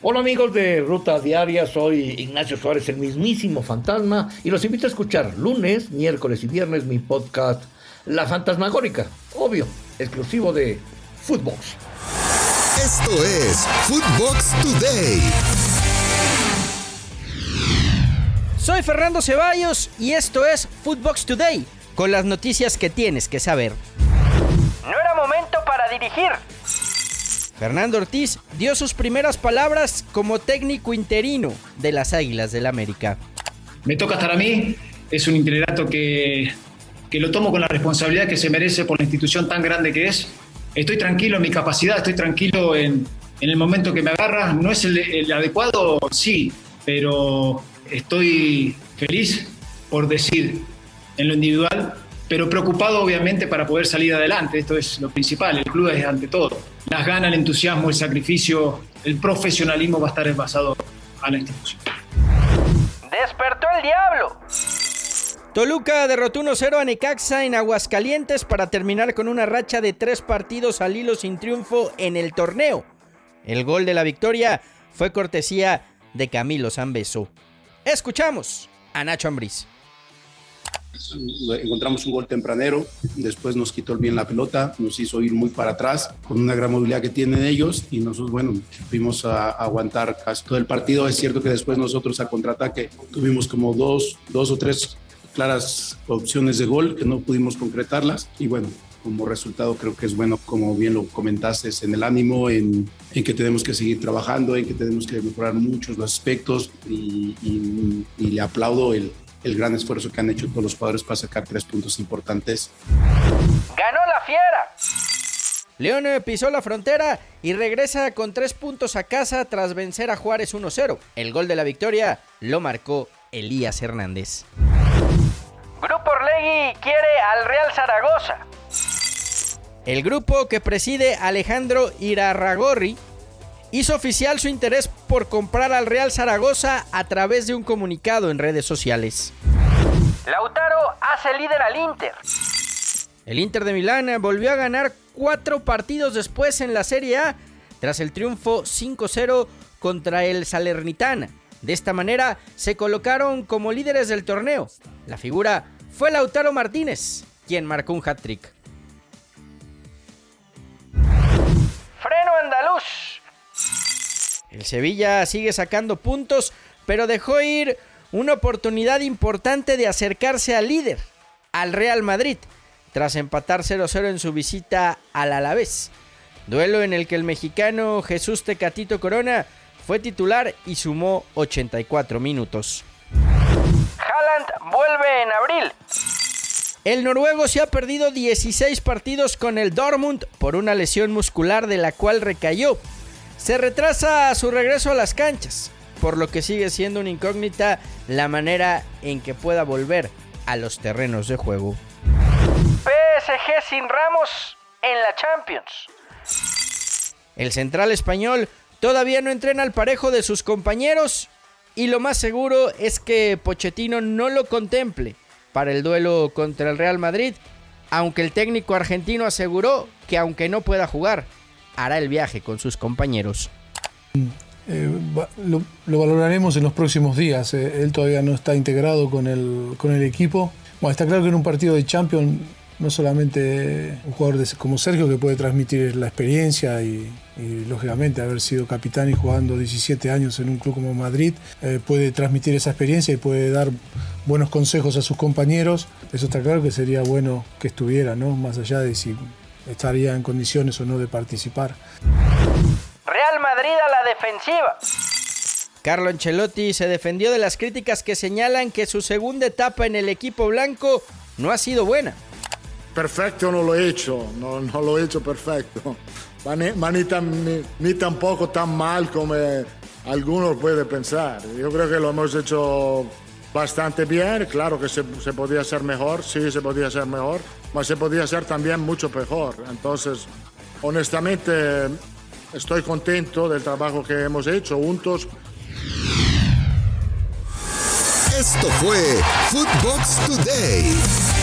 Hola amigos de Ruta Diaria, soy Ignacio Suárez, el mismísimo fantasma, y los invito a escuchar lunes, miércoles y viernes mi podcast La Fantasmagórica, obvio, exclusivo de Footbox. Esto es Footbox Today. Soy Fernando Ceballos y esto es Footbox Today, con las noticias que tienes que saber. No era momento para dirigir. Fernando Ortiz dio sus primeras palabras como técnico interino de las Águilas del América. Me toca estar a mí, es un itinerato que, que lo tomo con la responsabilidad que se merece por la institución tan grande que es. Estoy tranquilo en mi capacidad, estoy tranquilo en, en el momento que me agarra. ¿No es el, el adecuado? Sí, pero estoy feliz por decir en lo individual pero preocupado obviamente para poder salir adelante. Esto es lo principal, el club es ante todo. Las ganas, el entusiasmo, el sacrificio, el profesionalismo va a estar basado a la institución. Despertó el diablo. Toluca derrotó 1-0 a Necaxa en Aguascalientes para terminar con una racha de tres partidos al hilo sin triunfo en el torneo. El gol de la victoria fue cortesía de Camilo Zambeso. Escuchamos a Nacho Ambriz encontramos un gol tempranero, después nos quitó bien la pelota, nos hizo ir muy para atrás con una gran movilidad que tienen ellos y nosotros, bueno, fuimos a, aguantar casi todo el partido. Es cierto que después nosotros a contraataque tuvimos como dos, dos o tres claras opciones de gol que no pudimos concretarlas y bueno, como resultado creo que es bueno, como bien lo comentaste, en el ánimo, en, en, que tenemos que seguir trabajando, en que tenemos que mejorar muchos los aspectos y, y, y le aplaudo el, el gran esfuerzo que han hecho todos los jugadores para sacar tres puntos importantes. ¡Ganó la fiera! León pisó la frontera y regresa con tres puntos a casa tras vencer a Juárez 1-0. El gol de la victoria lo marcó Elías Hernández. Grupo Orlegui quiere al Real Zaragoza. El grupo que preside Alejandro Irarragorri hizo oficial su interés por comprar al Real Zaragoza a través de un comunicado en redes sociales. Lautaro hace líder al Inter. El Inter de Milán volvió a ganar cuatro partidos después en la Serie A tras el triunfo 5-0 contra el Salernitana. De esta manera se colocaron como líderes del torneo. La figura fue Lautaro Martínez, quien marcó un hat-trick. Sevilla sigue sacando puntos, pero dejó ir una oportunidad importante de acercarse al líder, al Real Madrid, tras empatar 0-0 en su visita al Alavés. Duelo en el que el mexicano Jesús Tecatito Corona fue titular y sumó 84 minutos. Haaland vuelve en abril. El noruego se ha perdido 16 partidos con el Dortmund por una lesión muscular de la cual recayó se retrasa su regreso a las canchas, por lo que sigue siendo una incógnita la manera en que pueda volver a los terrenos de juego. PSG sin Ramos en la Champions. El central español todavía no entrena al parejo de sus compañeros y lo más seguro es que Pochettino no lo contemple para el duelo contra el Real Madrid, aunque el técnico argentino aseguró que aunque no pueda jugar, hará el viaje con sus compañeros. Eh, lo, valoraremos en los próximos días. Eh, él todavía no está integrado con el, con el equipo. Está claro que en un partido de Champions no solamente un jugador como Sergio que puede transmitir la experiencia y, lógicamente haber sido capitán y jugando 17 años en un club como Madrid, eh, puede transmitir esa experiencia y puede dar buenos consejos a sus compañeros. Eso está claro que sería bueno que estuviera, ¿no? Más allá de si estaría en condiciones o no de participar. Real Madrid a la defensiva. Carlo Ancelotti se defendió de las críticas que señalan que su segunda etapa en el equipo blanco no ha sido buena. Perfecto no lo he hecho, no, no lo he hecho perfecto, ni, ni, tampoco tan mal como algunos pueden pensar. Yo creo que lo hemos hecho bastante bien, claro que se, se podía hacer mejor, sí se podía hacer mejor, pero se podía hacer también mucho mejor. Entonces, honestamente, estoy contento del trabajo que hemos hecho juntos. Esto fue Footbox Today.